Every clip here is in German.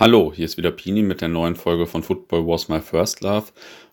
Hallo, hier ist wieder Pini mit der neuen Folge von Football Was My First Love.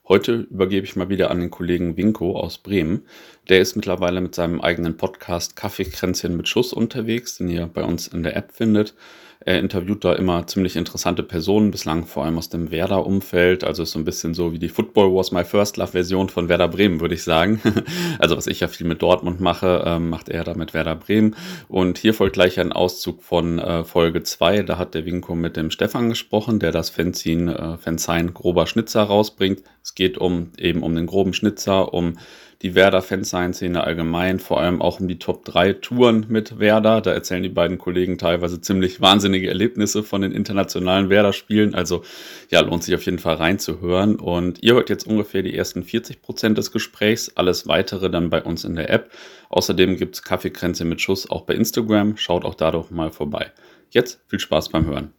Heute übergebe ich mal wieder an den Kollegen Winko aus Bremen. Der ist mittlerweile mit seinem eigenen Podcast Kaffeekränzchen mit Schuss unterwegs, den ihr bei uns in der App findet. Er interviewt da immer ziemlich interessante Personen, bislang vor allem aus dem Werder-Umfeld. Also ist so ein bisschen so wie die Football Was My First Love-Version von Werder Bremen, würde ich sagen. also was ich ja viel mit Dortmund mache, ähm, macht er da mit Werder Bremen. Und hier folgt gleich ein Auszug von äh, Folge 2. Da hat der Winko mit dem Stefan gesprochen, der das Fanzine, äh, Fanzine Grober Schnitzer rausbringt. Es geht um eben um den groben Schnitzer, um die Werder-Fansign-Szene allgemein, vor allem auch um die Top 3 Touren mit Werder. Da erzählen die beiden Kollegen teilweise ziemlich wahnsinnige Erlebnisse von den internationalen Werder-Spielen. Also ja, lohnt sich auf jeden Fall reinzuhören. Und ihr hört jetzt ungefähr die ersten 40 Prozent des Gesprächs. Alles weitere dann bei uns in der App. Außerdem gibt's Kaffeekränze mit Schuss auch bei Instagram. Schaut auch da doch mal vorbei. Jetzt viel Spaß beim Hören.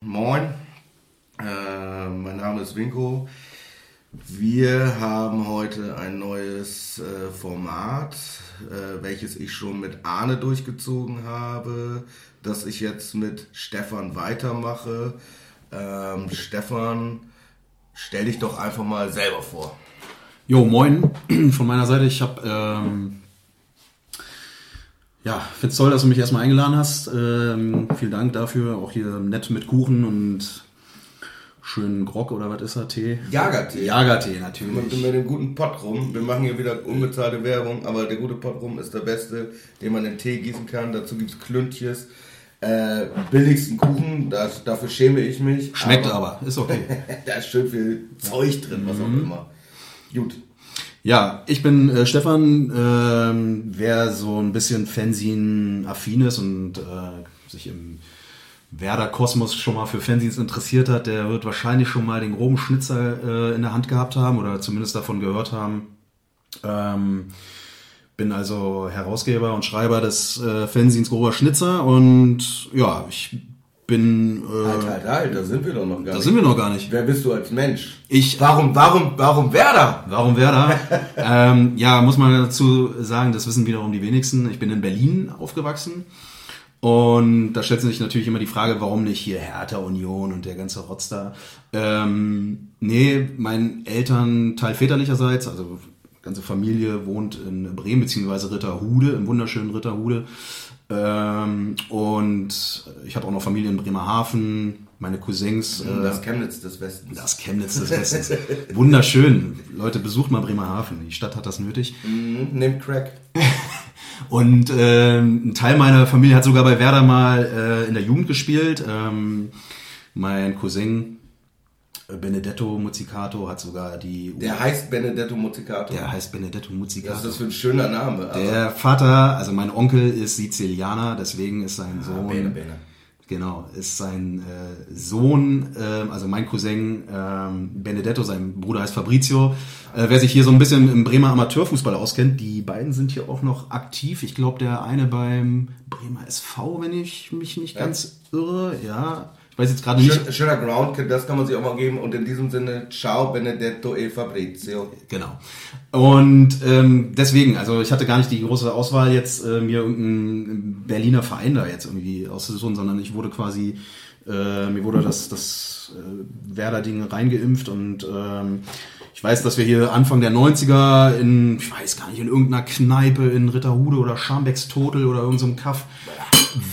Moin, äh, mein Name ist Winko. Wir haben heute ein neues äh, Format, äh, welches ich schon mit Arne durchgezogen habe, das ich jetzt mit Stefan weitermache. Ähm, Stefan, stell dich doch einfach mal selber vor. Jo, moin von meiner Seite. Ich habe, ähm, ja, find's toll, dass du mich erstmal eingeladen hast. Ähm, vielen Dank dafür. Auch hier nett mit Kuchen und schönen Grog oder was ist er? Tee? Jagertee. Jagertee, natürlich. Mit, mit dem guten Pott rum. Wir machen hier wieder unbezahlte Werbung, aber der gute Pott rum ist der beste, den man in Tee gießen kann. Dazu gibt's Klüntjes. Äh, billigsten Kuchen, das, dafür schäme ich mich. Schmeckt aber, ist okay. da ist schön viel Zeug drin, was auch Mhm. immer. Gut. Ja, ich bin äh, Stefan. Ähm, wer so ein bisschen Fanzine-affin ist und äh, sich im Werder-Kosmos schon mal für Fanzines interessiert hat, der wird wahrscheinlich schon mal den groben Schnitzer äh, in der Hand gehabt haben oder zumindest davon gehört haben. Ähm, bin also Herausgeber und Schreiber des äh, Fanzines Grober Schnitzer und ja, ich bin. Äh, Halt, halt, halt, da sind wir doch noch gar da nicht. sind wir noch gar nicht. Wer bist du als Mensch? Ich Warum, warum, warum Werder? Warum Werder? ähm, ja, muss man dazu sagen, das wissen wiederum die wenigsten. Ich bin in Berlin aufgewachsen. Und da stellt sich natürlich immer die Frage, warum nicht hier Hertha Union und der ganze Rotz da. Ähm, nee, mein Elternteil väterlicherseits, also ganze Familie wohnt in Bremen beziehungsweise Ritterhude, im wunderschönen Ritterhude. Ähm, und ich habe auch noch Familie in Bremerhaven, meine Cousins. äh, Das Chemnitz des Westens. das Chemnitz des Westens. Wunderschön. Leute, besucht mal Bremerhaven. Die Stadt hat das nötig. Mhm, Nehmt Crack. Und ähm, ein Teil meiner Familie hat sogar bei Werder mal äh, in der Jugend gespielt. Ähm, mein Cousin äh, Benedetto Muzzicato hat sogar die... Der heißt Benedetto Muzzicato. der heißt Benedetto Was ist Muzzicato. das für ein schöner Name? Also, Der Vater, also mein Onkel ist Sizilianer, deswegen ist sein ah, Sohn... Bene, Bene. Genau, ist sein äh, Sohn, ähm, also mein Cousin ähm, Benedetto, sein Bruder heißt Fabrizio. Äh, wer sich hier so ein bisschen im Bremer Amateurfußball auskennt, die beiden sind hier auch noch aktiv. Ich glaube, der eine beim Bremer SV, wenn ich mich nicht Ja. ganz irre. Ja, weiß jetzt gerade nicht. Schön, schöner Ground, das kann man sich auch mal geben. Und in diesem Sinne, ciao Benedetto e Fabrizio. Genau. Und ähm, deswegen, also ich hatte gar nicht die große Auswahl jetzt, äh, mir irgendeinen Berliner Verein da jetzt irgendwie auszusuchen, sondern ich wurde quasi, äh, mir wurde das, das äh, Werder-Ding reingeimpft und ähm, ich weiß, dass wir hier Anfang der 90er in, ich weiß gar nicht, in irgendeiner Kneipe in Ritterhude oder Scharmbecks Totel oder irgendeinem Kaff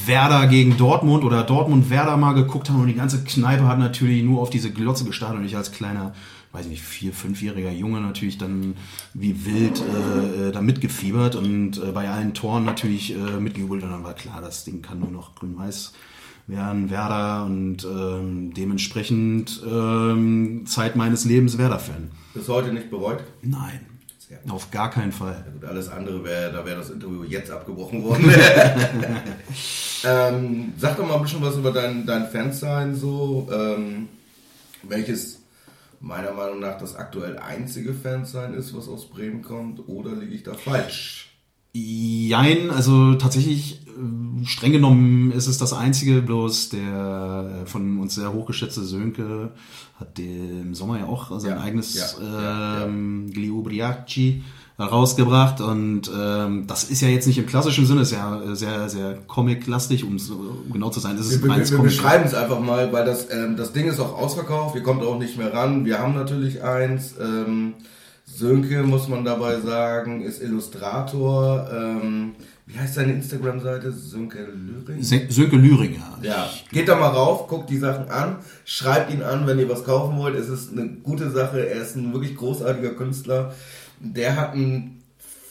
Werder gegen Dortmund oder Dortmund Werder mal geguckt haben und die ganze Kneipe hat natürlich nur auf diese Glotze gestartet und ich als kleiner, weiß ich nicht, vier, fünfjähriger Junge natürlich dann wie wild äh, äh, da mitgefiebert und äh, bei allen Toren natürlich äh, mitgejubelt und dann war klar, das Ding kann nur noch grün-weiß werden, Werder und ähm, dementsprechend ähm, Zeit meines Lebens Werder-Fan. Bis heute nicht bereut. Nein, Gut. auf gar keinen Fall. Ja gut, alles andere wäre, da wäre das Interview jetzt abgebrochen worden. ähm, sag doch mal ein bisschen was über dein, dein Fansein so, ähm, welches meiner Meinung nach das aktuell einzige Fansein ist, was aus Bremen kommt, oder liege ich da falsch? Jein, also tatsächlich äh, streng genommen ist es das einzige, bloß der äh, von uns sehr hochgeschätzte Sönke hat im Sommer ja auch sein Ja, eigenes ja, ja, ja. ähm, Gliubriaci rausgebracht und ähm, das ist ja jetzt nicht im klassischen Sinne, ist ja sehr, sehr comic-lastig, um so genau zu sein. Ist Wir, wir, wir Comic. beschreiben es einfach mal, weil das, ähm, das Ding ist auch ausverkauft, ihr kommt auch nicht mehr ran. Wir haben natürlich eins. Ähm, Sönke, muss man dabei sagen, ist Illustrator. Ähm, wie heißt seine Instagram-Seite? Sönke? Sö- Sönke Lüringer. Ja, geht da mal rauf, guckt die Sachen an, schreibt ihn an, wenn ihr was kaufen wollt. Es ist eine gute Sache. Er ist ein wirklich großartiger Künstler. Der hat ein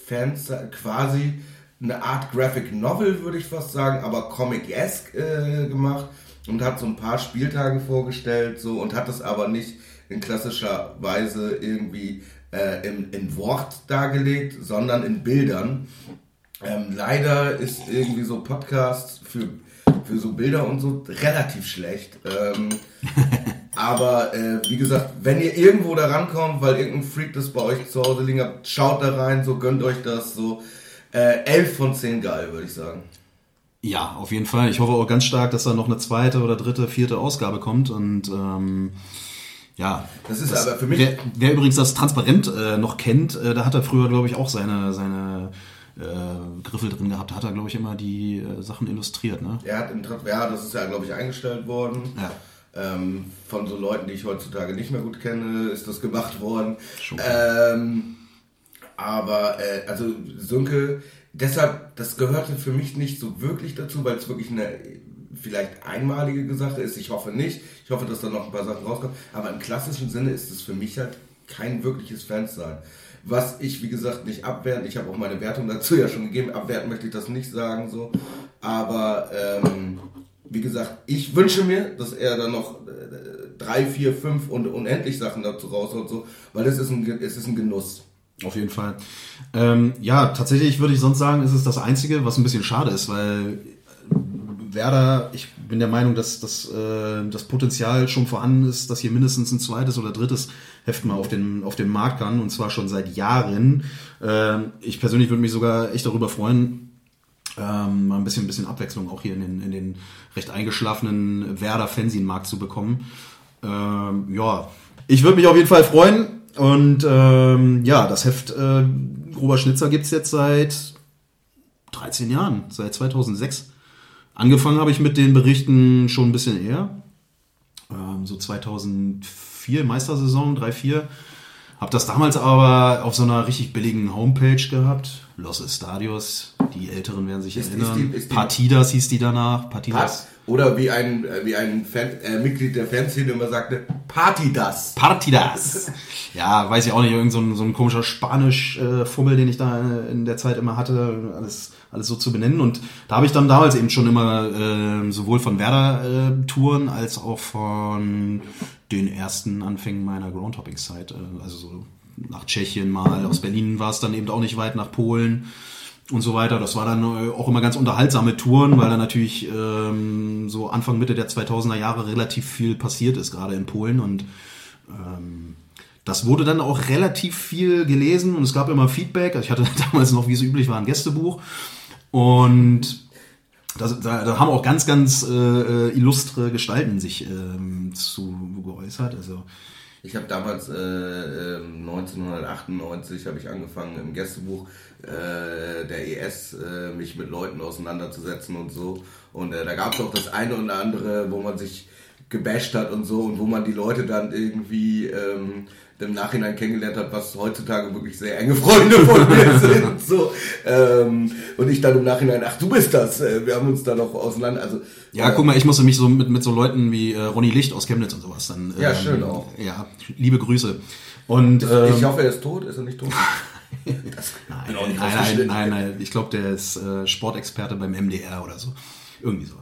Fans quasi eine Art Graphic Novel, würde ich fast sagen, aber Comic-esque äh, gemacht und hat so ein paar Spieltage vorgestellt so und hat das aber nicht in klassischer Weise irgendwie äh, im, in Wort dargelegt, sondern in Bildern. Ähm, leider ist irgendwie so Podcast für, für so Bilder und so relativ schlecht. Ähm, aber äh, wie gesagt, wenn ihr irgendwo da rankommt, weil irgendein Freak das bei euch zu Hause liegen hat, schaut da rein, so gönnt euch das so. Äh, 11 von 10 geil, würde ich sagen. Ja, auf jeden Fall. Ich hoffe auch ganz stark, dass da noch eine zweite oder dritte, vierte Ausgabe kommt und ähm, ja. Das ist aber für mich- Wer, wer übrigens das Transparent äh, noch kennt, äh, da hat er früher, glaube ich, auch seine, seine äh, Griffel drin gehabt. Da hat er, glaube ich, immer die äh, Sachen illustriert, ne? Er hat im Tra- ja, das ist ja, glaube ich, eingestellt worden. Ja. Ähm, von so Leuten, die ich heutzutage nicht mehr gut kenne, ist das gemacht worden. Schon Ähm, aber, äh, also Sönke, deshalb, das gehörte für mich nicht so wirklich dazu, weil es wirklich eine vielleicht einmalige Sache ist. Ich hoffe nicht. Ich hoffe, dass da noch ein paar Sachen rauskommen. Aber im klassischen Sinne ist es für mich halt kein wirkliches Fansein. Was ich, wie gesagt, nicht abwerten, ich habe auch meine Wertung dazu ja schon gegeben, abwerten möchte ich das nicht sagen, so. Aber, ähm, wie gesagt, ich wünsche mir, dass er dann noch äh, drei, vier, fünf und unendlich Sachen dazu raushaut, so, weil es ist ein, es ist ein Genuss. Auf jeden Fall. Ähm, ja, tatsächlich würde ich sonst sagen, ist es das Einzige, was ein bisschen schade ist, weil Werder, ich bin der Meinung, dass, dass äh, das Potenzial schon vorhanden ist, dass hier mindestens ein zweites oder drittes Heft mal auf den, auf den Markt kann, und zwar schon seit Jahren. Ähm, ich persönlich würde mich sogar echt darüber freuen, ähm, mal ein bisschen, ein bisschen Abwechslung auch hier in den, in den recht eingeschlafenen Werder Fanzine-Markt zu bekommen. Ähm, ja, ich würde mich auf jeden Fall freuen. Und ähm, ja, das Heft äh, Grober Schnitzer gibt's jetzt seit 13 Jahren, seit 2006. Angefangen habe ich mit den Berichten schon ein bisschen eher. Ähm, so 2004, Meistersaison, 3-4. Hab das damals aber auf so einer richtig billigen Homepage gehabt. Los Estadios, die Älteren werden sich Ist- ist erinnern. die- ist die- Partidas hieß die danach. Partidas. Oder wie ein, äh, wie ein Fan, äh, Mitglied der Fanszene immer sagte, Party das. Partidas. Ja, weiß ich auch nicht, irgend so ein, so ein komischer Spanisch-Fummel, den ich da in der Zeit immer hatte, alles, alles so zu benennen. Und da habe ich dann damals eben schon immer äh, sowohl von Werder-Touren als auch von den ersten Anfängen meiner Groundhopping-Zeit, äh, also so nach Tschechien mal, aus Berlin war es dann eben auch nicht weit, nach Polen und so weiter. Das war dann äh, auch immer ganz unterhaltsame Touren, weil da natürlich ähm, so Anfang, Mitte der 2000er Jahre relativ viel passiert ist, gerade in Polen und ähm, das wurde dann auch relativ viel gelesen und es gab immer Feedback. Also ich hatte damals noch, wie es üblich war, ein Gästebuch und das, da, da haben auch ganz, ganz äh, äh, illustre Gestalten sich ähm, zu geäußert. Also Ich habe damals äh, äh, 1998 habe ich angefangen im Gästebuch äh, der ES äh, mich mit Leuten auseinanderzusetzen und so. Und äh, da gab es auch das eine oder andere, wo man sich gebasht hat und so und wo man die Leute dann irgendwie ähm, im Nachhinein kennengelernt hat, was heutzutage wirklich sehr enge Freunde von mir sind. So. Ähm, und ich dann im Nachhinein, ach du bist das, äh, wir haben uns da noch auseinander. Also, Ja, äh, guck mal, ich musste mich so mit, mit so Leuten wie äh, Ronny Licht aus Chemnitz und sowas dann. Ja, schön auch. Ja, liebe Grüße. Und ähm, Ich hoffe, er ist tot, ist er nicht tot? Nein, nein, nein, nein, nein, ich glaube, der ist äh, Sportexperte beim MDR oder so. Irgendwie so.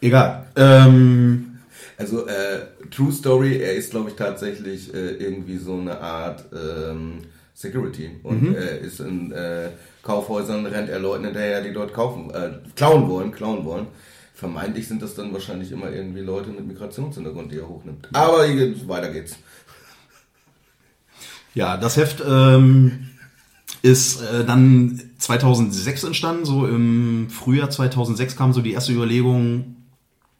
Egal. Ähm, Also äh, True Story, er ist glaube ich tatsächlich äh, irgendwie so eine Art ähm, Security und Mhm. er ist in äh, Kaufhäusern rennt er Leuten hinterher, die dort kaufen, äh, klauen wollen, klauen wollen. Vermeintlich sind das dann wahrscheinlich immer irgendwie Leute mit Migrationshintergrund, die er hochnimmt. Aber weiter geht's. ja, das Heft ähm, ist äh, dann 2006 entstanden. So im Frühjahr 2006 kam so die erste Überlegung,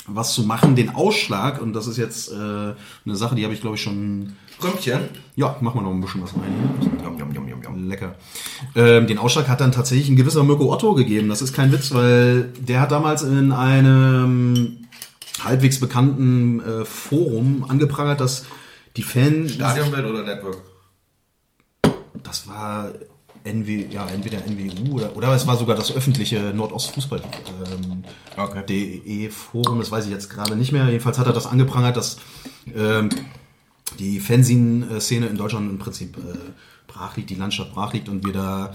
was zu machen. Den Ausschlag, und das ist jetzt äh, eine Sache, die habe ich glaube ich schon. Römpchen? Ja, machen wir noch ein bisschen was rein jum, jum, jum. Lecker. Ähm, den Ausschlag hat dann tatsächlich ein gewisser Mirko Otto gegeben. Das ist kein Witz, weil der hat damals in einem halbwegs bekannten äh, Forum angeprangert, dass die Fans. Stadionwelt oder Network? Das war NW, ja, entweder NWU oder, oder es war sogar das öffentliche Nordostfußball ähm. DE Forum, das weiß ich jetzt gerade nicht mehr. Jedenfalls hat er das angeprangert, dass ähm, die Fanzine-Szene in Deutschland im Prinzip äh, brach liegt, die Landschaft brach liegt und wir da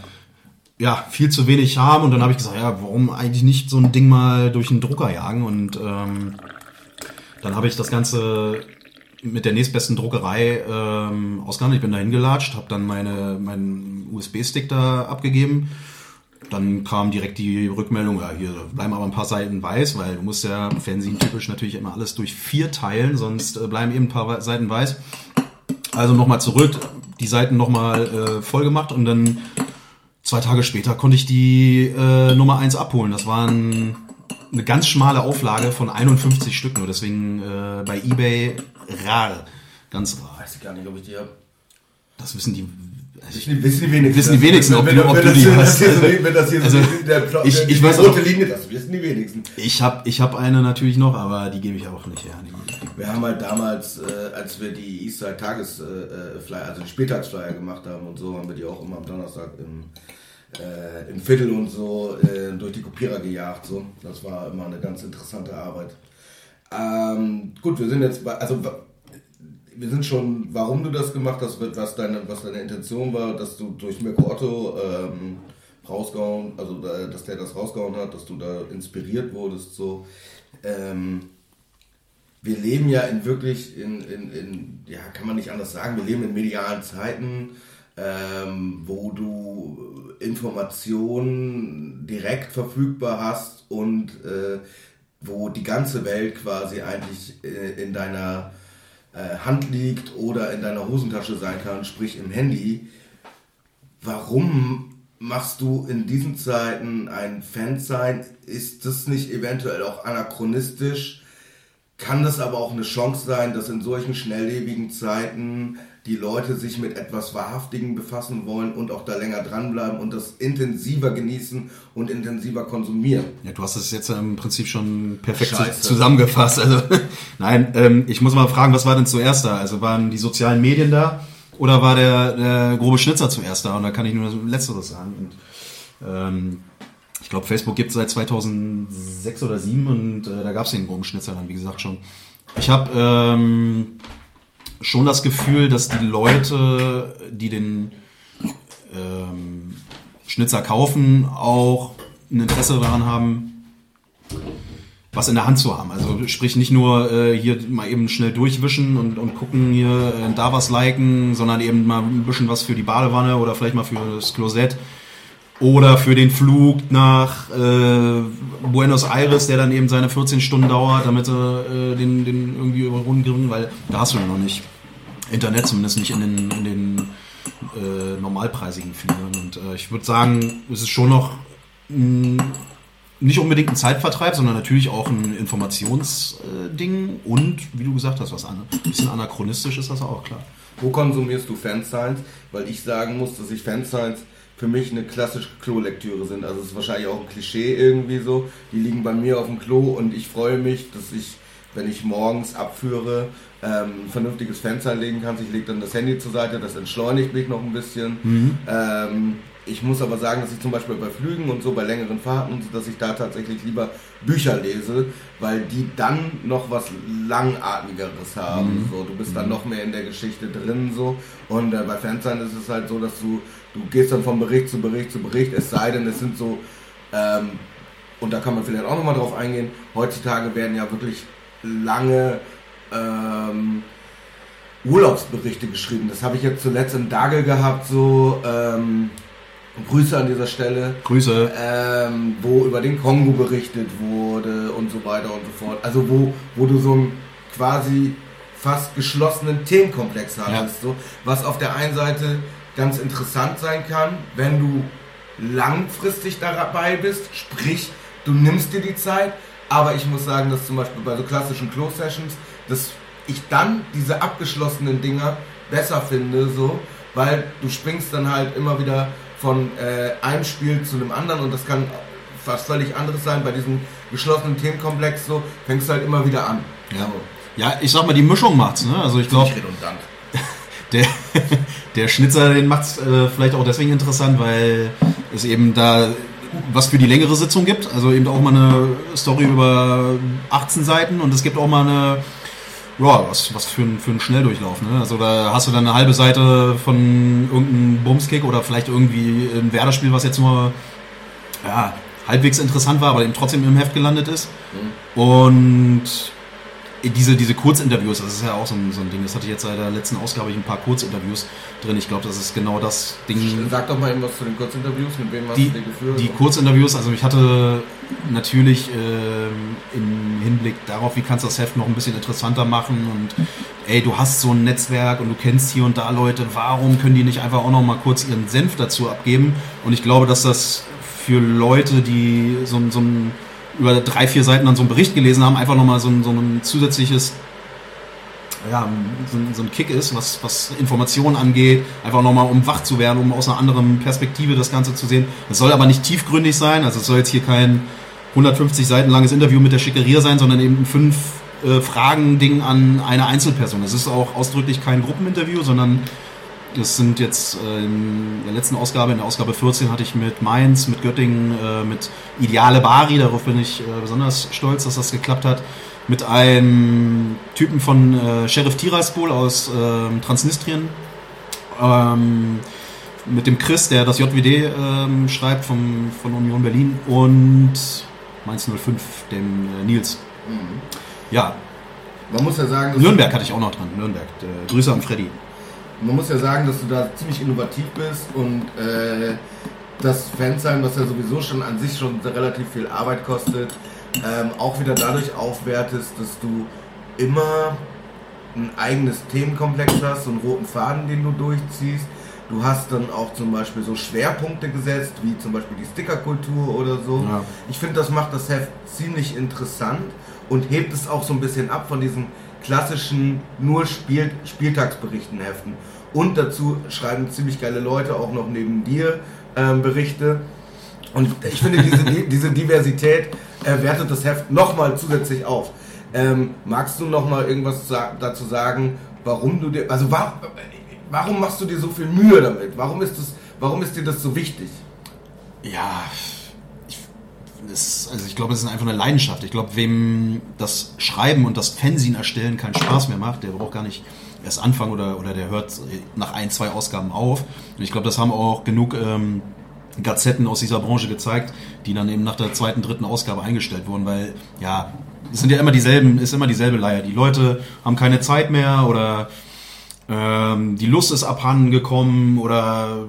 ja viel zu wenig haben. Und dann habe ich gesagt, ja, warum eigentlich nicht so ein Ding mal durch einen Drucker jagen? Und ähm, dann habe ich das Ganze mit der nächstbesten Druckerei ähm, ausgehandelt. Ich bin da hingelatscht, habe dann meine, meinen USB-Stick da abgegeben. Dann kam direkt die Rückmeldung, ja, hier bleiben aber ein paar Seiten weiß, weil du musst ja Fernsehen typisch natürlich immer alles durch vier teilen, sonst äh, bleiben eben ein paar Seiten weiß. Also nochmal zurück, die Seiten nochmal äh, voll gemacht und dann zwei Tage später konnte ich die äh, Nummer eins abholen. Das waren eine ganz schmale Auflage von 51 Stück nur, deswegen äh, bei eBay rar, ganz rar. Weiß ich gar nicht, ob ich die habe. Das wissen die. Wissen die, wissen die wenigsten. Wissen die wenigsten, ob wenn, du- ob wenn du die hast. so, wenn das hier Also, so der, der, ich- der, ich die weiß rote auch- Linie, das wissen die wenigsten. Ich habe ich hab eine natürlich noch, aber die gebe ich auch nicht her. Wir haben halt damals, äh, als wir die Eastside Tages äh, äh, also die Spieltagsflyer gemacht haben und so, haben wir die auch immer am Donnerstag im, äh, im Viertel und so äh, durch die Kopierer gejagt. So. Das war immer eine ganz interessante Arbeit. Ähm, gut, wir sind jetzt bei, also wir sind schon, warum du das gemacht hast, was deine, was deine Intention war, dass du durch Mirko Otto ähm, rausgehauen, also äh, dass der das rausgehauen hat, dass du da inspiriert wurdest, so. Ähm, wir leben ja in wirklich, in, in, in, ja, kann man nicht anders sagen, wir leben in medialen Zeiten, ähm, wo du Informationen direkt verfügbar hast und äh, wo die ganze Welt quasi eigentlich äh, in deiner äh, Hand liegt oder in deiner Hosentasche sein kann, sprich im Handy. Warum machst du in diesen Zeiten ein Fansign? Ist das nicht eventuell auch anachronistisch? Kann das aber auch eine Chance sein, dass in solchen schnelllebigen Zeiten die Leute sich mit etwas Wahrhaftigem befassen wollen und auch da länger dranbleiben und das intensiver genießen und intensiver konsumieren? Ja, du hast es jetzt im Prinzip schon perfekt Scheiße. zusammengefasst. Also, nein, ähm, ich muss mal fragen, was war denn zuerst da? Also waren die sozialen Medien da oder war der, der grobe Schnitzer zuerst da? Und da kann ich nur das Letzteres sagen. Und, ähm, ich glaube, Facebook gibt es seit 2006 oder 2007 und äh, da gab es den groben Schnitzer dann, wie gesagt, schon. Ich habe ähm, schon das Gefühl, dass die Leute, die den ähm, Schnitzer kaufen, auch ein Interesse daran haben, was in der Hand zu haben. Also sprich nicht nur äh, hier mal eben schnell durchwischen und, und gucken hier äh, da was liken, sondern eben mal ein bisschen was für die Badewanne oder vielleicht mal für das Klosett oder für den Flug nach äh, Buenos Aires, der dann eben seine 14 Stunden dauert, damit sie äh, den, den irgendwie über Runden kriegen, weil da hast du noch nicht Internet, zumindest nicht in den, in den äh, normalpreisigen Fliegern. Und äh, ich würde sagen, es ist schon noch nicht unbedingt ein Zeitvertreib, sondern natürlich auch ein Informationsding und, wie du gesagt hast, was an, ein bisschen anachronistisch ist das auch klar. Wo konsumierst du Fansigns? Weil ich sagen muss, dass ich Fansigns für mich eine klassische Klolektüre sind. Also es ist wahrscheinlich auch ein Klischee irgendwie so. Die liegen bei mir auf dem Klo und ich freue mich, dass ich, wenn ich morgens abführe, ähm, ein vernünftiges Fansign legen kann. Ich lege dann das Handy zur Seite, das entschleunigt mich noch ein bisschen. Ähm, ich muss aber sagen, dass ich zum Beispiel bei Flügen und so, bei längeren Fahrten, dass ich da tatsächlich lieber Bücher lese, weil die dann noch was Langatmigeres haben. So, du bist dann noch mehr in der Geschichte drin. so Und äh, bei Fansign ist es halt so, dass du, du gehst dann von Bericht zu Bericht zu Bericht, es sei denn, es sind so, ähm, und da kann man vielleicht auch nochmal drauf eingehen, heutzutage werden ja wirklich lange ähm, Urlaubsberichte geschrieben. Das habe ich jetzt zuletzt im Dagel gehabt, so ähm, Grüße an dieser Stelle, Grüße. ähm, wo über den Kongo berichtet wurde und so weiter und so fort. Also wo, wo du so einen quasi fast geschlossenen Themenkomplex hattest, so, was auf der einen Seite ganz interessant sein kann, wenn du langfristig dabei bist, sprich, du nimmst dir die Zeit, Aber ich muss sagen, dass zum Beispiel bei so klassischen Close-Sessions, dass ich dann diese abgeschlossenen Dinger besser finde, so, weil du springst dann halt immer wieder von äh, einem Spiel zu einem anderen und das kann was völlig anderes sein. Bei diesem geschlossenen Themenkomplex so fängst du halt immer wieder an. Ja, ja ich sag mal, die Mischung macht's. Ne? Also ich glaube, redundant. Der, der Schnitzer, den macht's äh, vielleicht auch deswegen interessant, weil es eben da was für die längere Sitzung gibt. Also eben auch mal eine Story über 18 Seiten und es gibt auch mal eine ja, was, was für, ein, für einen Schnelldurchlauf. Ne? Also da hast du dann eine halbe Seite von irgendeinem Bumskick oder vielleicht irgendwie ein Werder-Spiel, was jetzt nur ja, halbwegs interessant war, aber eben trotzdem im Heft gelandet ist. Mhm. Und diese, diese Kurzinterviews, das ist ja auch so ein, so ein Ding. Das hatte ich jetzt seit der letzten Ausgabe ich ein paar Kurzinterviews drin. Ich glaube, das ist genau das Ding. Sag doch mal eben was zu den Kurzinterviews. Mit wem hast die, du die geführt? Die Kurzinterviews, also ich hatte natürlich äh, im Hinblick darauf, wie kannst du das Heft noch ein bisschen interessanter machen und ey, du hast so ein Netzwerk und du kennst hier und da Leute, warum können die nicht einfach auch noch mal kurz ihren Senf dazu abgeben? Und ich glaube, dass das für Leute, die so, so ein über drei, vier Seiten dann so einen Bericht gelesen haben, einfach nochmal so ein, so ein zusätzliches, ja, so ein, so ein Kick ist, was, was Informationen angeht, einfach nochmal um wach zu werden, um aus einer anderen Perspektive das Ganze zu sehen. Es soll aber nicht tiefgründig sein, also es soll jetzt hier kein 150 Seiten langes Interview mit der Schickeria sein, sondern eben fünf äh, Fragen-Ding an eine Einzelperson. Es ist auch ausdrücklich kein Gruppeninterview, sondern das sind jetzt äh, in der letzten Ausgabe, in der Ausgabe 14 hatte ich mit Mainz, mit Göttingen, äh, mit Ideale Bari, darauf bin ich äh, besonders stolz, dass das geklappt hat, mit einem Typen von äh, Sheriff Tiraspol aus ähm, Transnistrien, ähm, mit dem Chris, der das JWD ähm, schreibt vom, von Union Berlin und Mainz 05, dem äh, Nils. Mhm. Ja. Man muss ja sagen... Nürnberg hatte ich auch noch dran, Nürnberg. Grüße an Freddy man muss ja sagen, dass du da ziemlich innovativ bist und äh, das Fansheim, was ja sowieso schon an sich schon relativ viel Arbeit kostet, ähm, auch wieder dadurch aufwertest, dass du immer ein eigenes Themenkomplex hast, so einen roten Faden, den du durchziehst. Du hast dann auch zum Beispiel so Schwerpunkte gesetzt, wie zum Beispiel die Stickerkultur oder so. Ja. Ich finde, das macht das Heft ziemlich interessant und hebt es auch so ein bisschen ab von diesen klassischen nur Spiel, Spieltagsberichten heften. Und dazu schreiben ziemlich geile Leute auch noch neben dir ähm, Berichte. Und ich finde, diese, diese Diversität äh, wertet das Heft nochmal zusätzlich auf. Ähm, magst du nochmal irgendwas dazu sagen, warum du dir, also warum, warum machst du dir so viel Mühe damit? Warum ist, das, warum ist dir das so wichtig? Ja, ist, also ich glaube, es ist einfach eine Leidenschaft. Ich glaube, wem das Schreiben und das Fernsehen erstellen keinen Spaß mehr macht, der braucht gar nicht erst anfangen oder, oder der hört nach ein, zwei Ausgaben auf. Und ich glaube, das haben auch genug ähm, Gazetten aus dieser Branche gezeigt, die dann eben nach der zweiten, dritten Ausgabe eingestellt wurden, weil ja, es sind ja immer dieselben, ist immer dieselbe Leier. Die Leute haben keine Zeit mehr oder ähm, die Lust ist abhanden gekommen oder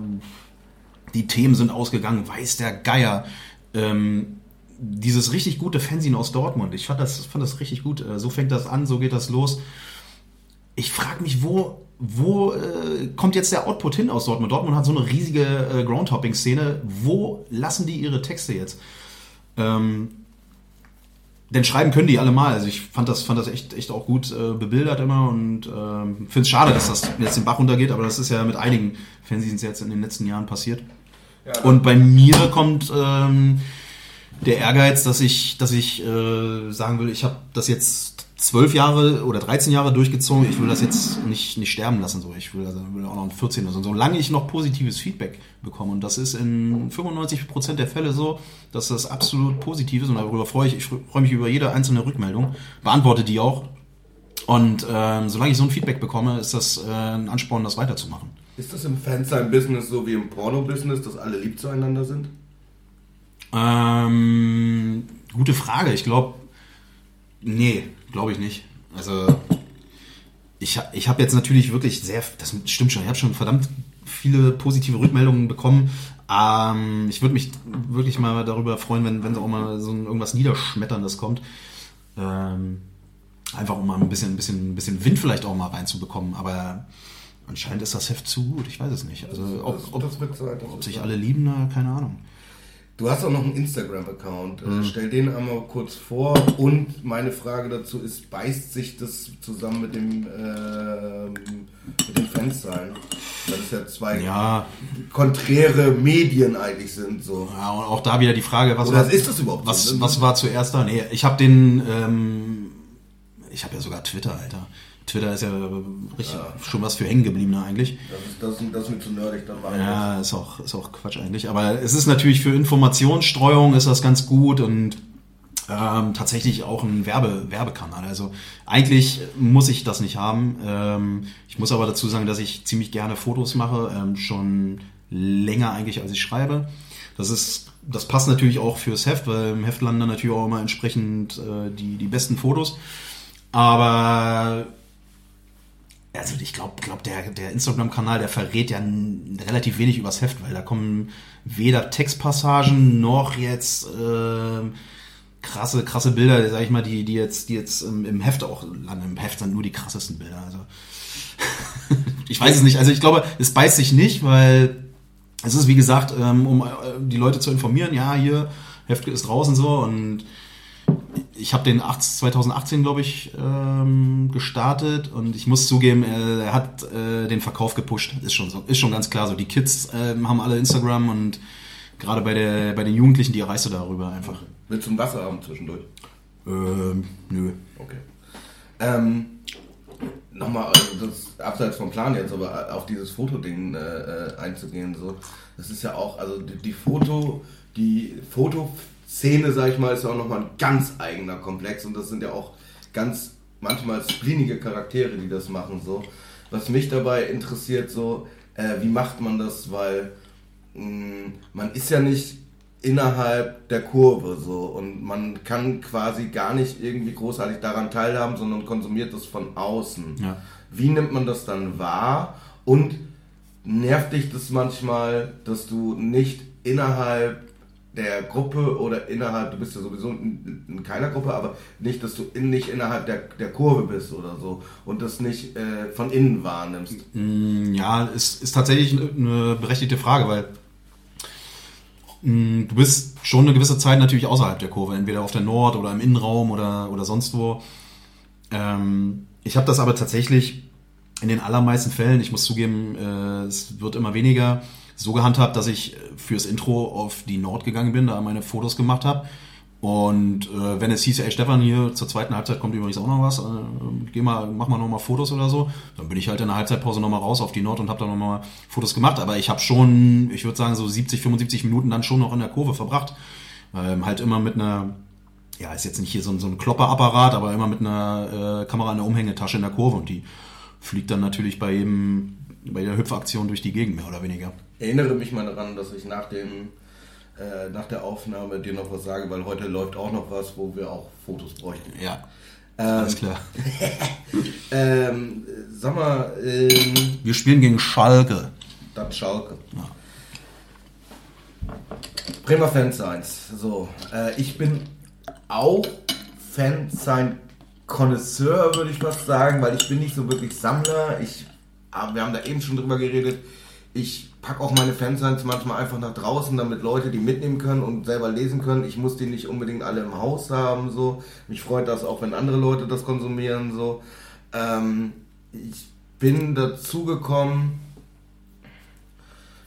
die Themen sind ausgegangen, weiß der Geier. Ähm, dieses richtig gute Fernsehen aus Dortmund, ich fand das, fand das richtig gut. Äh, so fängt das an, so geht das los. Ich frage mich, wo, wo äh, kommt jetzt der Output hin aus Dortmund? Dortmund hat so eine riesige äh, Groundhopping-Szene. Wo lassen die ihre Texte jetzt? Ähm, denn schreiben können die alle mal. Also ich fand das, fand das echt, echt auch gut äh, bebildert immer und ähm, finde es schade, dass das jetzt den Bach runtergeht, aber das ist ja mit einigen Fernsehens jetzt in den letzten Jahren passiert. Ja, und bei mir kommt ähm, der Ehrgeiz, dass ich, dass ich äh, sagen will, ich habe das jetzt zwölf Jahre oder 13 Jahre durchgezogen, ich will das jetzt nicht, nicht sterben lassen. So. Ich will, also, will auch noch ein 14 oder so. Solange ich noch positives Feedback bekomme, und das ist in 95% der Fälle so, dass das absolut positiv ist und darüber freue ich, ich freue mich über jede einzelne Rückmeldung, beantworte die auch. Und ähm, solange ich so ein Feedback bekomme, ist das äh, ein Ansporn, das weiterzumachen. Ist das im Fansign-Business so wie im Porno-Business, dass alle lieb zueinander sind? Ähm, gute Frage. Ich glaube, nee, glaube ich nicht. Also ich, ich habe jetzt natürlich wirklich sehr, das stimmt schon, ich habe schon verdammt viele positive Rückmeldungen bekommen. Ähm, ich würde mich wirklich mal darüber freuen, wenn, wenn so auch mal so ein, irgendwas Niederschmetterndes kommt. Ähm, einfach um mal ein bisschen, ein, bisschen, ein bisschen Wind vielleicht auch mal reinzubekommen. Aber anscheinend ist das Heft zu gut, ich weiß es nicht. Also ob, ob, ob sich alle lieben, keine Ahnung Du hast auch noch einen Instagram-Account. Mhm. Stell den einmal kurz vor. Und meine Frage dazu ist, beißt sich das zusammen mit dem äh, mit den Fanzeilen? Weil es ja zwei ja. konträre Medien eigentlich sind. So. Ja, und auch da wieder die Frage, was, Oder war, ist das überhaupt was, was war zuerst da? Nee, ich habe den, ähm, ich habe ja sogar Twitter, Alter. Twitter ist ja richtig, ja. schon was für Hängengebliebener eigentlich. Das ist, das, das ist mir zu nerdig, dann war Ja, ist auch, ist auch Quatsch eigentlich. Aber es ist natürlich für Informationsstreuung ist das ganz gut und ähm, tatsächlich auch ein Werbe, Werbekanal. Also eigentlich muss ich das nicht haben. Ähm, ich muss aber dazu sagen, dass ich ziemlich gerne Fotos mache, ähm, schon länger eigentlich, als ich schreibe. Das ist, das passt natürlich auch fürs Heft, weil im Heft landen dann natürlich auch immer entsprechend äh, die, die besten Fotos. Aber also ich glaube, glaub, der, der Instagram-Kanal, der verrät ja relativ wenig übers Heft, weil da kommen weder Textpassagen noch jetzt äh, krasse, krasse Bilder, sag ich mal, die, die jetzt, die jetzt im, Heft auch landen. Im Heft sind nur die krassesten Bilder. Also ich weiß es nicht. Also ich glaube, es beißt sich nicht, weil es ist wie gesagt, ähm, um äh, die Leute zu informieren, ja, hier, Heft ist draußen so und ich habe den 2018, glaube ich, ähm, gestartet und ich muss zugeben, äh, er hat äh, den Verkauf gepusht. Ist schon so, ist schon ganz klar so. Die Kids äh, haben alle Instagram und gerade bei der bei den Jugendlichen, die erreichst du darüber einfach. Willst du ein Wasser haben zwischendurch? Ähm, nö. Okay. Ähm, Nochmal, also das abseits vom Plan jetzt, aber auf dieses Fotoding äh, äh, einzugehen, so, das ist ja auch, also die, die Foto, die Foto Szene, sag ich mal, ist ja auch nochmal ein ganz eigener Komplex und das sind ja auch ganz manchmal splinige Charaktere, die das machen. So. Was mich dabei interessiert, so, äh, wie macht man das, weil mh, mm, man ist ja nicht innerhalb der Kurve so und man kann quasi gar nicht irgendwie großartig daran teilhaben, sondern konsumiert das von außen. Ja. Wie nimmt man das dann wahr und nervt dich das manchmal, dass du nicht innerhalb der Gruppe oder innerhalb, du bist ja sowieso in, in keiner Gruppe, aber nicht, dass du in, nicht innerhalb der, der Kurve bist oder so und das nicht äh, von innen wahrnimmst. Mm, ja, ist, ist tatsächlich eine berechtigte Frage, weil mm, du bist schon eine gewisse Zeit natürlich außerhalb der Kurve, entweder auf der Nord- oder im Innenraum oder, oder sonst wo. Ähm, ich habe das aber tatsächlich in den allermeisten Fällen, ich muss zugeben, äh, es wird immer weniger, so gehandhabt, dass ich fürs Intro auf die Nord gegangen bin, da meine Fotos gemacht habe. Und äh, wenn es hieß, ey Stefan, hier zur zweiten Halbzeit kommt übrigens auch noch was, äh, geh mal, mach mal nochmal Fotos oder so, dann bin ich halt in der Halbzeitpause nochmal raus auf die Nord und habe da nochmal Fotos gemacht. Aber ich habe schon, ich würde sagen, so 70, 75 Minuten dann schon noch in der Kurve verbracht. Ähm, halt immer mit einer, ja, ist jetzt nicht hier so, so ein Klopperapparat, aber immer mit einer äh, Kamera in der Umhängetasche in der Kurve und die fliegt dann natürlich bei jedem, bei der Hüpfaktion durch die Gegend mehr oder weniger erinnere mich mal daran, dass ich nach dem äh, nach der Aufnahme dir noch was sage, weil heute läuft auch noch was, wo wir auch Fotos bräuchten. Ja. Ähm, Alles klar. ähm, sag mal. Ähm, wir spielen gegen Schalke. Dann Schalke. Ja. Bremer Fansigns. So, äh, ich bin auch Fansign Connoisseur, würde ich fast sagen, weil ich bin nicht so wirklich Sammler. Ich, ah, wir haben da eben schon drüber geredet. Ich packe auch meine Fansigns manchmal einfach nach draußen, damit Leute die mitnehmen können und selber lesen können. Ich muss die nicht unbedingt alle im Haus haben. So. Mich freut das auch, wenn andere Leute das konsumieren. So. Ähm, ich bin dazu gekommen,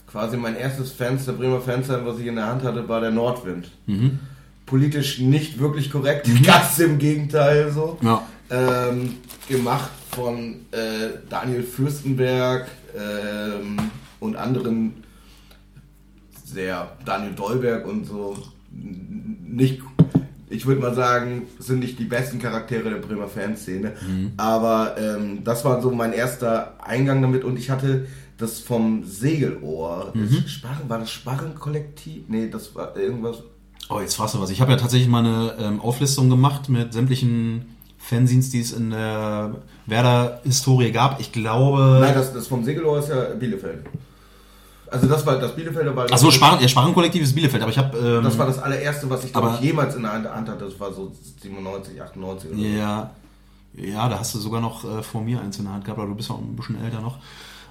quasi mein erstes Fenster, Bremer Fenster, was ich in der Hand hatte, war der Nordwind. Mhm. Politisch nicht wirklich korrekt, mhm. ganz im Gegenteil so. Ja. Ähm, gemacht von äh, Daniel Fürstenberg, ähm, und anderen sehr Daniel Dolberg und so nicht ich würde mal sagen, sind nicht die besten Charaktere der Bremer Fanszene. Mhm. Aber ähm, das war so mein erster Eingang damit und ich hatte das vom Segelohr. Mhm. Das Sparren, war das Sparrenkollektiv? Nee, das war irgendwas. Oh, jetzt fragst du was. Ich habe ja tatsächlich mal eine ähm, Auflistung gemacht mit sämtlichen Fanzines, die es in der Werder-Historie gab. Ich glaube. Nein, das, das vom Segelohr ist ja Bielefeld. Also das war das Bielefelder war. Achso, Sparen, ja, Sparenkollektiv ist Bielefeld, aber ich habe. Ähm, das war das allererste, was ich glaube jemals in der Hand hatte. Das war so 97, 98 oder Ja, ja, da hast du sogar noch äh, vor mir eins in der Hand gehabt, aber du bist auch ein bisschen älter noch.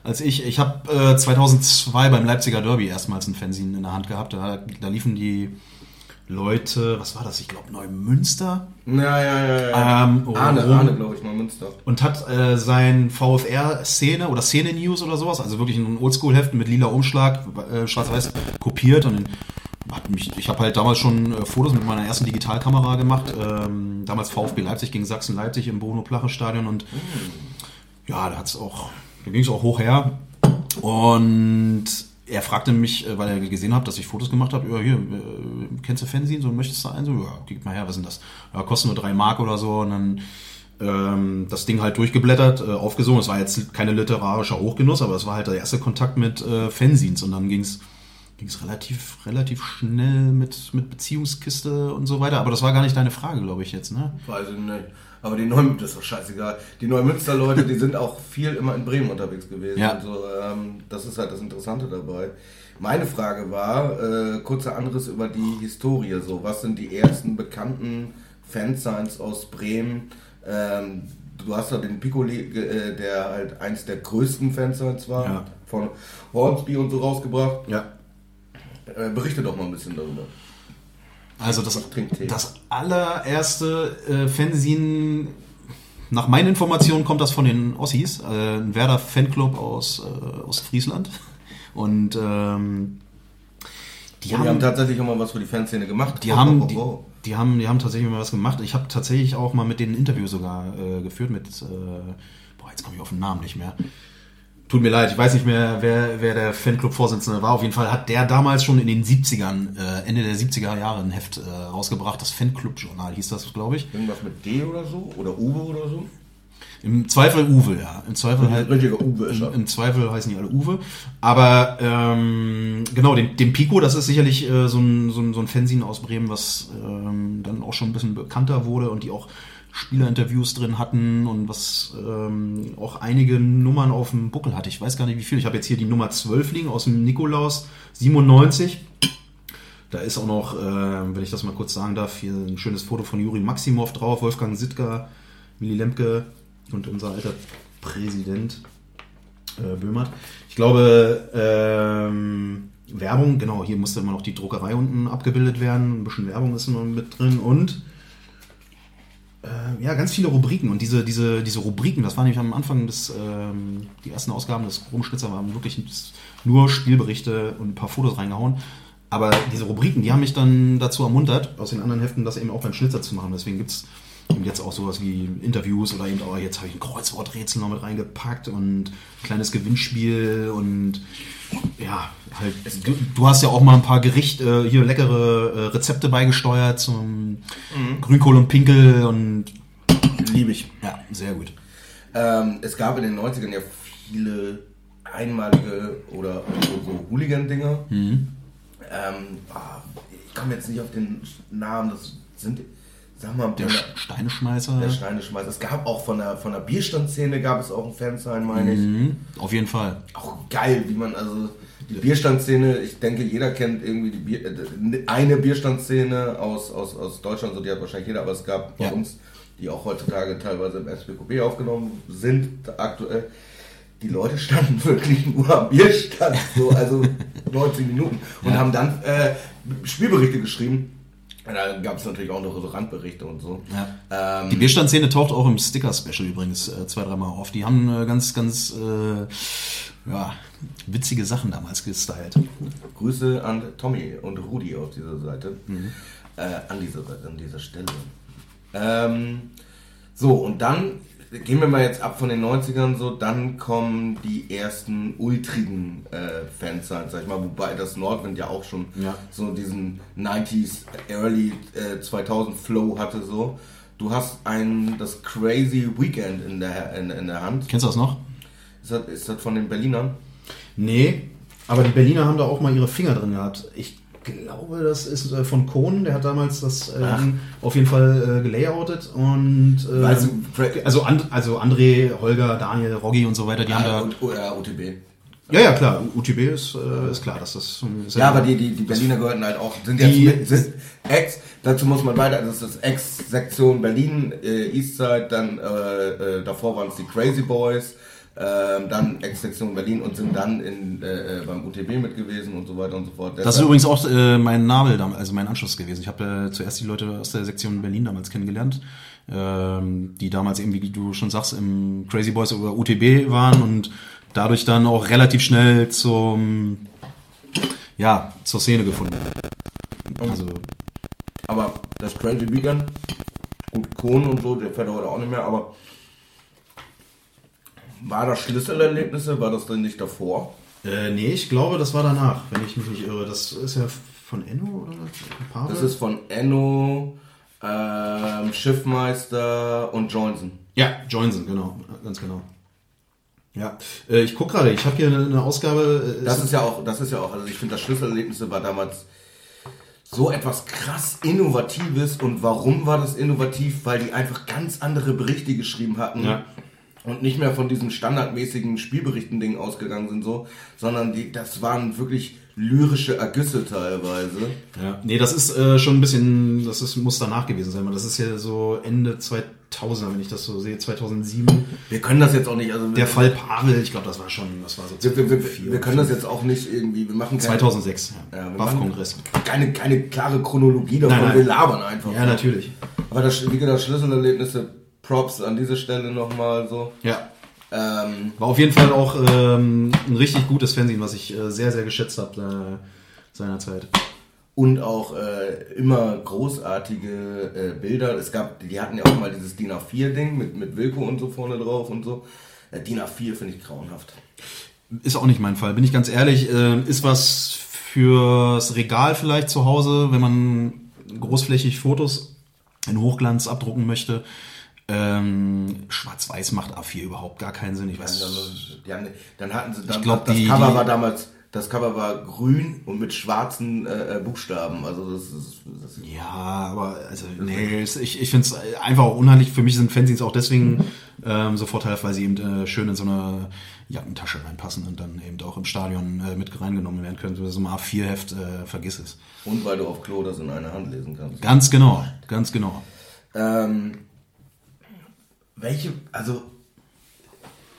als ich. Ich habe äh, 2002 beim Leipziger Derby erstmals ein Fanzine in der Hand gehabt. Da, da liefen die Leute, was war das? Ich glaube Neumünster. Ja, ja, ja. ja. Ähm, Arne, rum- Arne glaube ich, mal Münster. und hat äh, sein VfR-Szene oder Szene-News oder sowas, also wirklich ein Oldschool-Heft mit lila Umschlag, äh, schwarz-weiß kopiert und hat mich, ich habe halt damals schon äh, Fotos mit meiner ersten Digitalkamera gemacht, ähm, damals VfB Leipzig gegen Sachsen-Leipzig im Bruno-Plache-Stadion und ja, da hat's auch, da ging es auch hoch her und er fragte mich, äh, weil er gesehen hat, dass ich Fotos gemacht habe, ja, hier, äh, kennst du Fernsehen, so möchtest du einen? So, ja, gib mal her, was denn das? Ja, kostet nur drei Mark oder so und dann ähm, das Ding halt durchgeblättert, äh, aufgesogen. Es war jetzt keine literarischer Hochgenuss, aber es war halt der erste Kontakt mit äh, Fanzines und dann ging's ging's relativ, relativ schnell mit, mit Beziehungskiste und so weiter. Aber das war gar nicht deine Frage, glaube ich jetzt, ne? Weiß ich nicht. Aber die Neumünster, das ist doch scheißegal. Die Neumünster-Leute, die sind auch viel immer in Bremen unterwegs gewesen. Ja. Und so, ähm, das ist halt das Interessante dabei. Meine Frage war, äh, kurzer Anriss über die Historie. So, was sind die ersten bekannten Fansigns aus Bremen? Ähm, du hast ja den Piccoli, äh, der halt eins der größten Fansigns war, Ja. von Hornsby und so rausgebracht. Ja. Äh, berichte doch mal ein bisschen darüber. Also das, das allererste äh, Fanzine, nach meinen Informationen kommt das von den Ossis, äh, ein Werder Fanclub aus äh, Ostfriesland. Und ähm, die, Die haben, haben tatsächlich auch mal was für die Fanszene gemacht. die, Oh, haben, oh, die, oh, oh. die, haben, die haben tatsächlich mal was gemacht. Ich habe tatsächlich auch mal mit denen ein Interview sogar äh, geführt mit, äh, boah, jetzt komme ich auf den Namen nicht mehr. Tut mir leid, ich weiß nicht mehr, wer, wer der Fanclub-Vorsitzende war. Auf jeden Fall hat der damals schon in den 70ern, äh, Ende der 70er Jahre ein Heft äh, rausgebracht. Das Fanclub-Journal hieß das, glaube ich. Irgendwas mit D oder so? Oder Uwe oder so? Im Zweifel Uwe, ja. Im Zweifel halt. Richtiger Uwe ist Im, er. Im Zweifel heißen die alle Uwe. Aber ähm, genau, den, den Pico, das ist sicherlich äh, so, ein, so, ein, so ein Fanzine aus Bremen, was ähm, dann auch schon ein bisschen bekannter wurde und die auch Spielerinterviews drin hatten und was ähm, auch einige Nummern auf dem Buckel hatte. Ich weiß gar nicht wie viel. Ich habe jetzt hier die Nummer 12 liegen aus dem Nikolaus 97. Da ist auch noch, äh, wenn ich das mal kurz sagen darf, hier ein schönes Foto von Juri Maximov drauf, Wolfgang Sittger, Willy Lemke und unser alter Präsident äh, Böhmert. Ich glaube, ähm, Werbung, genau, hier musste immer noch die Druckerei unten abgebildet werden. Ein bisschen Werbung ist immer mit drin und äh, ja, ganz viele Rubriken. Und diese, diese, diese Rubriken, das war nämlich am Anfang des, ähm, die ersten Ausgaben des Rumschnitzer waren wirklich nur Spielberichte und ein paar Fotos reingehauen. Aber diese Rubriken, die haben mich dann dazu ermuntert, aus den anderen Heften das eben auch beim Schnitzer zu machen. Deswegen gibt's eben jetzt auch sowas wie Interviews oder eben, oh, jetzt habe ich ein Kreuzworträtsel noch mit reingepackt und ein kleines Gewinnspiel und ja, halt, du, du hast ja auch mal ein paar Gerichte, äh, hier leckere äh, Rezepte beigesteuert zum Grünkohl und Pinkel und Liebe ich. ja, sehr gut. Ähm, es gab in den 90ern ja viele einmalige oder so, so Hooligan-Dinger. Mhm. Ähm, ah, ich komme jetzt nicht auf den Namen, das sind, sag mal, Der Steineschmeißer. der Steineschmeißer. Es gab auch von der, von der Bierstandszene gab es auch ein Fansign, meine ich. Mhm, auf jeden Fall. Auch geil, wie man, also die Bierstandszene, ich denke, jeder kennt irgendwie die Bier, äh, eine Bierstandszene aus, aus, aus Deutschland, so die hat wahrscheinlich jeder, aber es gab bei Ja. uns, die auch heutzutage teilweise im SPQB aufgenommen sind, aktuell. Die Leute standen wirklich nur am Bierstand, so, also 90 Minuten, und Ja. haben dann äh, Spielberichte geschrieben. Da gab es natürlich auch noch so Randberichte und so. Ja. Ähm, Die Bierstandszene taucht auch im Sticker-Special übrigens äh, zwei, dreimal auf. Die haben äh, ganz, ganz äh, ja, witzige Sachen damals gestylt. Grüße an Tommy und Rudi auf dieser Seite. Äh, an dieser an dieser Stelle. Ähm, so, und dann gehen wir mal jetzt ab von den 90ern so, dann kommen die ersten ultrigen äh, Fansigns, sag ich mal, wobei das Nordwind ja auch schon Ja. so diesen 90s, Early äh, 2000 Flow hatte so. Du hast ein, das Crazy Weekend in der, in, in der Hand. Kennst du das noch? Ist das, ist das von den Berlinern? Nee, aber die Berliner haben da auch mal ihre Finger drin gehabt. Ich glaube, das ist äh, von Kohn, der hat damals das äh. Ding auf jeden Fall äh, gelayoutet und äh, Fra- also, And, also André, Holger, Daniel, Roggi und so weiter, die haben Ah, da und, oh, ja, OTB. Ja, ja, klar. UTB ist, äh, ist klar, dass das. Ist Ja, aber die, die, die Berliner gehörten halt auch, sind Die- jetzt mit, sind Ex, dazu muss man weiter, das ist das Ex-Sektion Berlin, äh, Eastside, dann äh, äh, davor waren es die Crazy Boys, ähm, dann Ex-Sektion Berlin und sind dann in, äh, äh, beim UTB mit gewesen und so weiter und so fort. Das ist übrigens auch äh, mein Nabel, also mein Anschluss gewesen. Ich habe äh, zuerst die Leute aus der Sektion Berlin damals kennengelernt, ähm, die damals eben, wie du schon sagst, im Crazy Boys oder UTB waren und dadurch dann auch relativ schnell zum, ja, zur Szene gefunden. Also, Aber das Crazy Vegan, gut, Kohn und so, der fährt heute auch nicht mehr, aber war das Schlüsselerlebnisse, war das denn nicht davor? äh, nee, ich glaube, das war danach, wenn ich mich nicht irre. Das ist ja von Enno oder Pavel? Das ist von Enno, ähm, Schiffmeister und Johnson. Ja, Joinson, genau, ganz genau. Ja, äh, ich guck gerade, ich habe hier eine, eine Ausgabe. äh, Das ist ja auch, das ist ja auch, also ich finde, das Schlüsselerlebnisse war damals so etwas krass Innovatives. Und warum war das innovativ? Weil die einfach ganz andere Berichte geschrieben hatten. Ja. Und nicht mehr von diesen standardmäßigen Spielberichten-Dingen ausgegangen sind, so, sondern die, das waren wirklich lyrische Ergüsse teilweise. Ja, nee, das ist äh, schon ein bisschen, das ist, muss danach gewesen sein, weil das ist ja so Ende 2000, wenn ich das so sehe, 2007. Wir können das jetzt auch nicht, also Der Fall Pavel, ich glaube, das war schon, das war so wir, wir, wir, 2004 wir können das jetzt auch nicht irgendwie, wir machen keine, 2006, Ja, ja, BAF-Kongress. keine, keine klare Chronologie davon, Nein, nein. wir labern einfach. Ja, natürlich. Aber das, wie gesagt, Schlüsselerlebnisse, Props an dieser Stelle nochmal so. Ja. Ähm, War auf jeden Fall auch ähm, ein richtig gutes Fernsehen, was ich äh, sehr, sehr geschätzt habe äh, seinerzeit. und auch äh, immer großartige äh, Bilder. Es gab, die hatten ja auch mal dieses DIN A4-Ding mit, mit Wilko und so vorne drauf und so. Äh, DIN A4 finde ich grauenhaft. Ist auch nicht mein Fall, bin ich ganz ehrlich. Äh, ist was fürs Regal vielleicht zu Hause, wenn man großflächig Fotos in Hochglanz abdrucken möchte. Ähm, Schwarz-Weiß macht A4 überhaupt gar keinen Sinn. Ich weiß, Dann, haben, dann hatten sie, dann, glaub, das die- Cover die- war damals, das Cover war grün und mit schwarzen äh, äh, Buchstaben. Also das ist, das ist Ja, aber also, nee, ich, ich finde es einfach auch unheimlich. Für mich sind Fanzines auch deswegen ähm, so vorteilhaft, weil sie eben äh, schön in so eine Jackentasche reinpassen und dann eben auch im Stadion äh, mit reingenommen werden können. So ein A4-Heft, äh, vergiss es. und weil du auf Klo das in einer Hand lesen kannst. Ganz genau, ganz genau. Ähm, welche, also,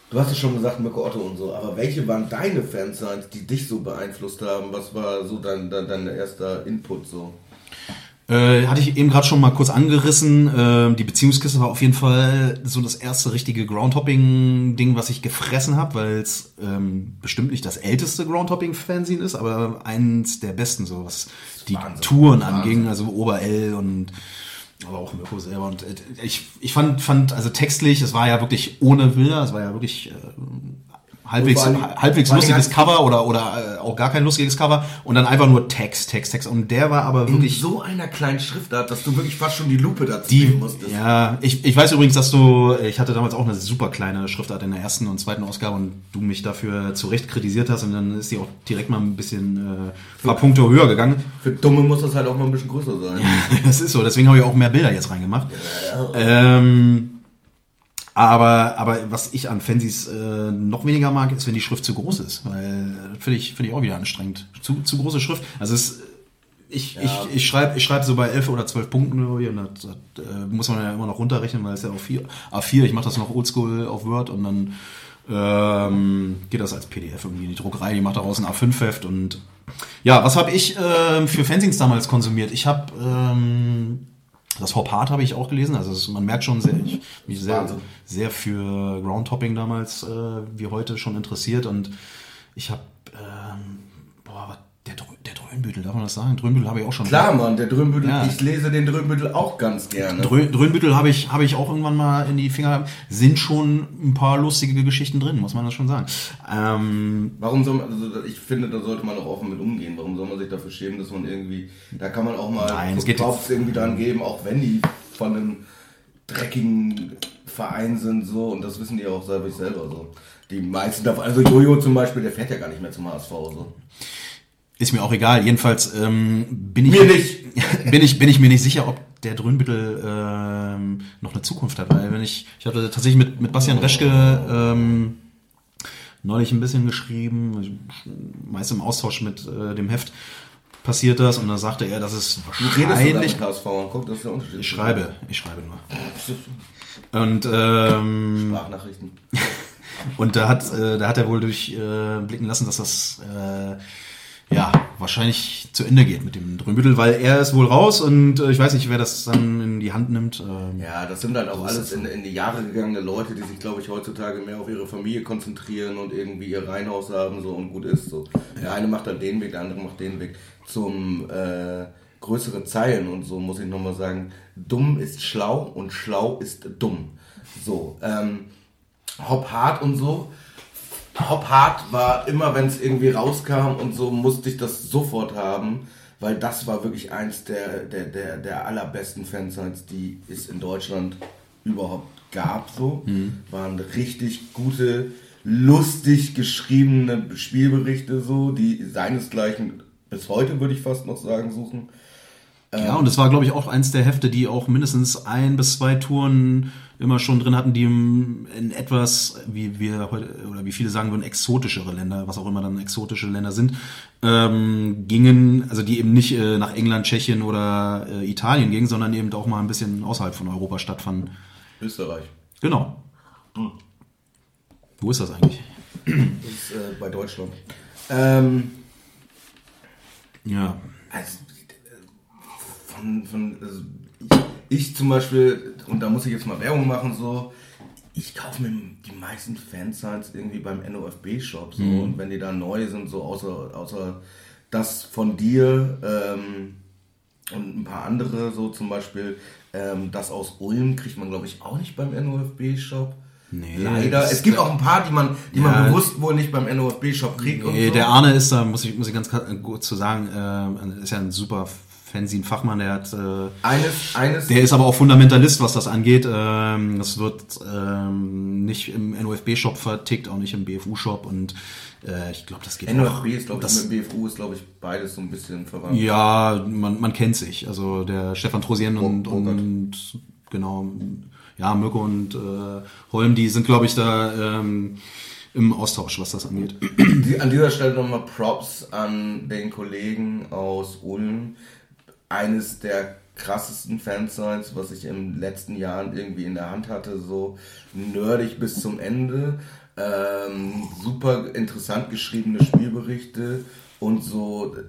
du hast es schon gesagt, Mirko Otto und so, aber welche waren deine Fansigns, die dich so beeinflusst haben? Was war so dein, dein, dein erster Input so? Äh, hatte ich eben gerade schon mal kurz angerissen. Äh, die Beziehungskiste war auf jeden Fall so das erste richtige Groundhopping-Ding, was ich gefressen habe, weil es ähm, bestimmt nicht das älteste Groundhopping-Fanzine ist, aber eins der besten, so was die Wahnsinn. Touren Wahnsinn. anging, also Ober-L und aber auch Mirko selber. Und äh, ich, ich fand, fand, also textlich, es war ja wirklich ohne Bilder, es war ja wirklich äh, halbwegs, halbwegs lustiges Cover oder, oder äh, auch gar kein lustiges Cover und dann einfach nur Text, Text, Text. Und der war aber In wirklich. so einer kleinen Schriftart, dass du wirklich fast schon die Lupe dazu Die, nehmen musstest. ja, ich, ich weiß übrigens, dass du, ich hatte damals auch eine super kleine Schriftart in der ersten und zweiten Ausgabe und du mich dafür zu Recht kritisiert hast und dann ist die auch direkt mal ein bisschen äh, paar Punkte höher gegangen. Für Dumme muss das halt auch mal ein bisschen größer sein. das ist so, deswegen habe ich auch mehr Bilder jetzt reingemacht. Ähm, aber, aber was ich an Fansies äh, noch weniger mag, ist, wenn die Schrift zu groß ist, weil äh, finde ich, finde ich auch wieder anstrengend. Zu, zu große Schrift. Also es, ich, ich, ich schreibe ich schreib so bei 11 oder 12 Punkten oder wie, und das, das äh, muss man ja immer noch runterrechnen, weil es ja auf 4, A4, ich mache das noch oldschool auf Word und dann ähm, geht das als PDF irgendwie in die Druckerei, die macht daraus ein A5-Heft und ja, was habe ich ähm, für Fanzines damals konsumiert? Ich habe ähm, das Hop Hard habe ich auch gelesen, also es, man merkt schon sehr, ich mich sehr, Wahnsinn. sehr für Groundtopping damals äh, wie heute schon interessiert und ich habe ähm, der, Drö- der Dröhnbüttel, darf man das sagen? Dröhnbüttel habe ich auch schon. Klar, Mann, der Dröhnbüttel, Ja. ich lese den Dröhnbüttel auch ganz gerne. Drö Dröhnbüttel habe ich, habe ich auch irgendwann mal in die Finger. Sind schon ein paar lustige Geschichten drin, muss man das schon sagen. Ähm, Warum soll man, also ich finde, da sollte man auch offen mit umgehen. Warum soll man sich dafür schämen, dass man irgendwie, da kann man auch mal Nein, es geht Props irgendwie dran geben, auch wenn die von einem dreckigen Verein sind so und das wissen die auch selber selber so. Die meisten davon, also Jojo zum Beispiel, der fährt ja gar nicht mehr zum HSV so. Ist mir auch egal. Jedenfalls ähm, bin ich Mir nicht. bin ich bin ich mir nicht sicher, ob der Dröhnbüttel ähm, noch eine Zukunft hat, weil wenn ich ich hatte tatsächlich mit mit Bastian Reschke ähm, neulich ein bisschen geschrieben, meist im Austausch mit äh, dem Heft passiert das und dann sagte er, dass es wahrscheinlich... HSV Guck, das ist der Unterschied. Ich schreibe, ich schreibe nur. Und ähm, Sprachnachrichten. und da hat, äh, da hat er wohl durchblicken äh, lassen, dass das äh, ja, wahrscheinlich zu Ende geht mit dem Drömbüttel, weil er ist wohl raus und äh, ich weiß nicht, wer das dann in die Hand nimmt. Ähm, ja, das sind halt auch alles in, in, die Jahre gegangene Leute, die sich, glaube ich, heutzutage mehr auf ihre Familie konzentrieren und irgendwie ihr Reihenhaus haben so und gut ist. So. Der eine macht dann den Weg, der andere macht den Weg zum äh, größere Zeilen und so muss ich nochmal sagen, dumm ist schlau und schlau ist dumm. So, ähm, Hop hart und so Hop Hard war immer, wenn es irgendwie rauskam und so, musste ich das sofort haben, weil das war wirklich eins der, der, der, der allerbesten Fansites, die es in Deutschland überhaupt gab. So. Mhm. Waren richtig gute, lustig geschriebene Spielberichte, so, die seinesgleichen bis heute, würde ich fast noch sagen, suchen. Ja, und es war, glaube ich, auch eins der Hefte, die auch mindestens ein bis zwei Touren immer schon drin hatten, die in etwas, wie wir heute, oder wie viele sagen würden, exotischere Länder, was auch immer dann exotische Länder sind, ähm, gingen, also die eben nicht äh, nach England, Tschechien oder äh, Italien gingen, sondern eben auch mal ein bisschen außerhalb von Europa stattfanden. Österreich. Genau. Hm. Wo ist das eigentlich? Das ist äh, bei Deutschland. Ähm, ja. Also, von, von also ich zum Beispiel, und da muss ich jetzt mal Werbung machen, so, ich kaufe mir die meisten Fansites irgendwie beim NOFB-Shop. So, mhm. Und wenn die da neu sind, so außer, außer das von dir ähm, und ein paar andere, so zum Beispiel ähm, das aus Ulm kriegt man, glaube ich, auch nicht beim NOFB-Shop. Nee, Leider. Es gibt auch ein paar, die man, die ja, man bewusst wohl nicht beim NOFB-Shop kriegt. Nee, so. der Arne ist da, muss ich, muss ich ganz kurz zu sagen, äh, ist ja ein super Fanzine Fachmann, der hat äh, eines, eines. Der ist aber auch Fundamentalist, was das angeht. Ähm, das wird ähm, nicht im NOFB-Shop vertickt, auch nicht im BFU-Shop und äh, ich glaube, das geht NOFB auch. ist, glaube ich, mit BFU ist, glaube ich, beides so ein bisschen verwandt. Ja, man, man kennt sich. Also der Stefan Trosien und, oh, und genau, ja, Mirko und äh, Holm, die sind, glaube ich, da ähm, im Austausch, was das angeht. An dieser Stelle nochmal Props an den Kollegen aus Ulm, eines der krassesten Fansites, was ich in den letzten Jahren irgendwie in der Hand hatte, so nerdig bis zum Ende. Ähm, super interessant geschriebene Spielberichte und so äh,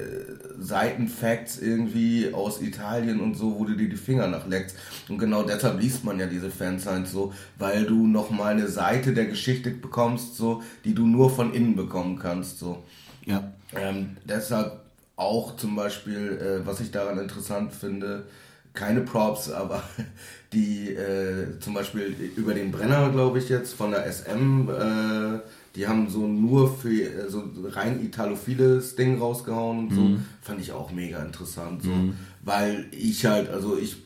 Seitenfacts irgendwie aus Italien und so, wo du dir die Finger nachleckst. Und genau deshalb liest man ja diese Fansites so, weil du nochmal eine Seite der Geschichte bekommst, so, die du nur von innen bekommen kannst, so. Ja. Ähm, deshalb auch zum Beispiel, äh, was ich daran interessant finde, keine Props, aber die äh, zum Beispiel über den Brenner, glaube ich jetzt, von der SM, äh, die haben so nur für äh, so rein italophiles Ding rausgehauen und so. Mhm. Fand ich auch mega interessant. So. Mhm. Weil ich halt, also ich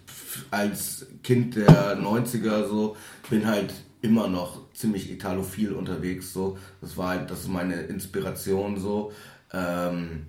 als Kind der 90er so, bin halt immer noch ziemlich italophil unterwegs. So. Das war halt, das ist meine Inspiration so. Ähm,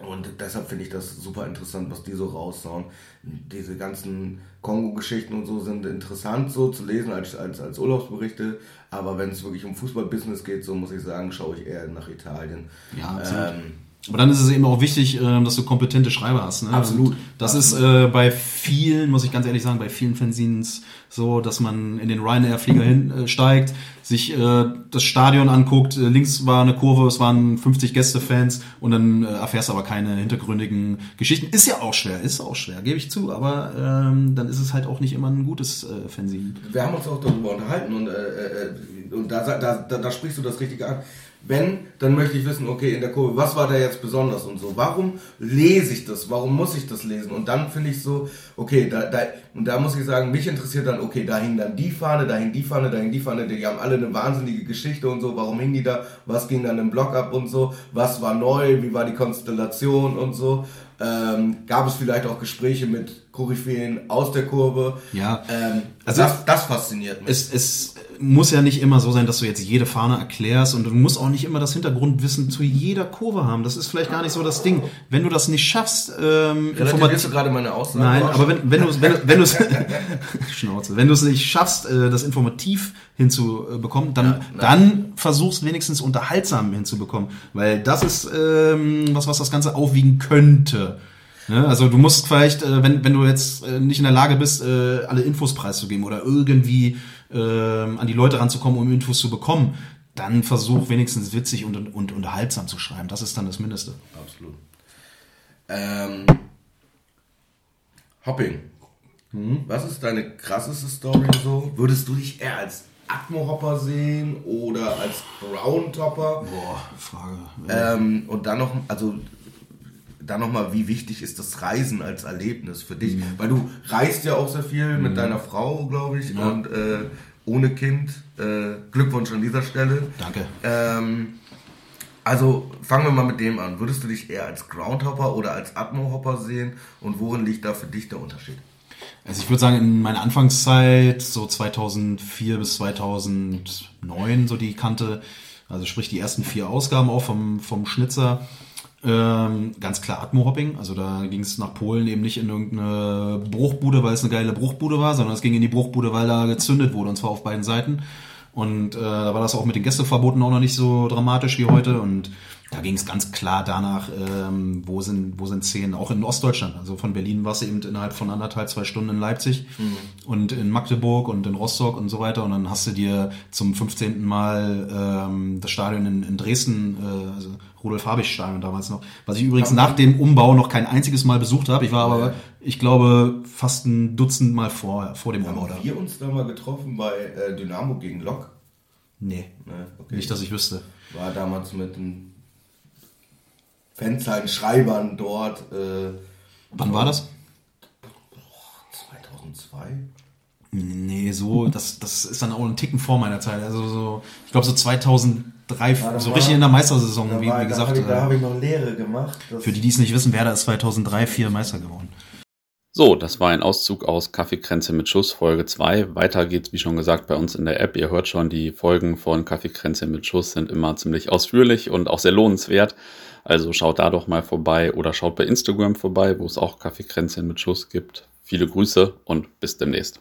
und deshalb finde ich das super interessant, was die so raushauen. Diese ganzen Kongo-Geschichten und so sind interessant so zu lesen als, als, als Urlaubsberichte. Aber wenn es wirklich um Fußballbusiness geht, so muss ich sagen, schaue ich eher nach Italien. Ja, ähm, aber dann ist es eben auch wichtig, ähm, dass du kompetente Schreiber hast. Ne? Absolut. Das absolut. ist äh, bei vielen, muss ich ganz ehrlich sagen, bei vielen Fanzines so, dass man in den Ryanair-Flieger hinsteigt, äh, sich äh, das Stadion anguckt, äh, links war eine Kurve, es waren 50 Gästefans und dann äh, erfährst du aber keine hintergründigen Geschichten. Ist ja auch schwer, ist auch schwer, gebe ich zu, aber ähm, dann ist es halt auch nicht immer ein gutes äh, Fanzine. Wir haben uns auch darüber unterhalten und, äh, äh, und da, da, da, da sprichst du das Richtige an. Wenn, dann möchte ich wissen, okay, in der Kurve, was war da jetzt besonders und so? Warum lese ich das? Warum muss ich das lesen? Und dann finde ich so, okay, da, da, und da muss ich sagen, mich interessiert dann, okay, da hing dann die Fahne, da hing die Fahne, da hing die Fahne, die haben alle eine wahnsinnige Geschichte und so. Warum hingen die da? Was ging dann im Blog ab und so? Was war neu? Wie war die Konstellation und so? Ähm, gab es vielleicht auch Gespräche mit Koryphäen aus der Kurve. Ja. Ähm, Also- das, das fasziniert mich. Es, es muss ja nicht immer so sein, dass du jetzt jede Fahne erklärst und du musst auch nicht immer das Hintergrundwissen zu jeder Kurve haben. Das ist vielleicht gar nicht so das Ding. Wenn du das nicht schaffst, ähm, du gerade meine Aussage? Nein, aber wenn, wenn du wenn, du- wenn du es Schnauze, wenn du es nicht schaffst, äh, das informativ hinzubekommen, dann dann versuchst wenigstens unterhaltsam hinzubekommen, weil das ist ähm, was was das Ganze aufwiegen könnte. Ne? Also du musst vielleicht, äh, wenn wenn du jetzt äh, nicht in der Lage bist, äh, alle Infos preiszugeben oder irgendwie ähm, an die Leute ranzukommen, um Infos zu bekommen, dann versuch wenigstens witzig und, und unterhaltsam zu schreiben. Das ist dann das Mindeste. Absolut. Ähm, Hopping. Was ist deine krasseste Story so? Würdest du dich eher als Atmo-Hopper sehen oder als Groundhopper? Boah, Frage. Ähm, und dann noch, also dann nochmal, wie wichtig ist das Reisen als Erlebnis für dich? Weil du reist ja auch sehr viel mit deiner Frau, glaube ich, Ja. und äh, ohne Kind. Äh, Glückwunsch an dieser Stelle. Danke. Ähm, also fangen wir mal mit dem an. Würdest du dich eher als Groundhopper oder als Atmo-Hopper sehen? Und worin liegt da für dich der Unterschied? Also ich würde sagen, in meiner Anfangszeit, so 2004 bis 2009, so die Kante, also sprich die ersten vier Ausgaben auch vom, vom Schnitzer, ähm, ganz klar Atmo-Hopping. Also da ging es nach Polen eben nicht in irgendeine Bruchbude, weil es eine geile Bruchbude war, sondern es ging in die Bruchbude, weil da gezündet wurde, und zwar auf beiden Seiten. Und äh, da war das auch mit den Gästeverboten auch noch nicht so dramatisch wie heute. Und da ging es ganz klar danach, ähm, wo sind wo sind Szenen, auch in Ostdeutschland. Also von Berlin warst du eben innerhalb von anderthalb, zwei Stunden in Leipzig und in Magdeburg und in Rostock und so weiter. Und dann hast du dir zum 15. Mal ähm, das Stadion in, in Dresden, äh, also Rudolf-Habich-Stadion damals noch, was ich übrigens nach dem Umbau noch kein einziges Mal besucht habe. Ich war aber, ich glaube, fast ein Dutzend Mal vor, vor dem Umbau da. Haben wir uns da mal getroffen bei äh, Dynamo gegen Lok? Nee, Ne? Okay. nicht, dass ich wüsste. War damals mit den Fanzeilen Schreibern dort. Äh, Wann war das? 2002? Nee, so, das, das ist dann auch ein Ticken vor meiner Zeit. Also so, ich glaube so 2003, Ja, so war- richtig in der Meistersaison, wie, war, wie da gesagt. habe ich, da äh, hab ich noch Lehre gemacht. Für die, die es nicht wissen, Werder ist 2003 vier Meister geworden. So, das war ein Auszug aus Kaffeekränze mit Schuss, Folge 2. Weiter geht's, wie schon gesagt, bei uns in der App. Ihr hört schon, die Folgen von Kaffeekränze mit Schuss sind immer ziemlich ausführlich und auch sehr lohnenswert. Also schaut da doch mal vorbei oder schaut bei Instagram vorbei, wo es auch Kaffeekränze mit Schuss gibt. Viele Grüße und bis demnächst.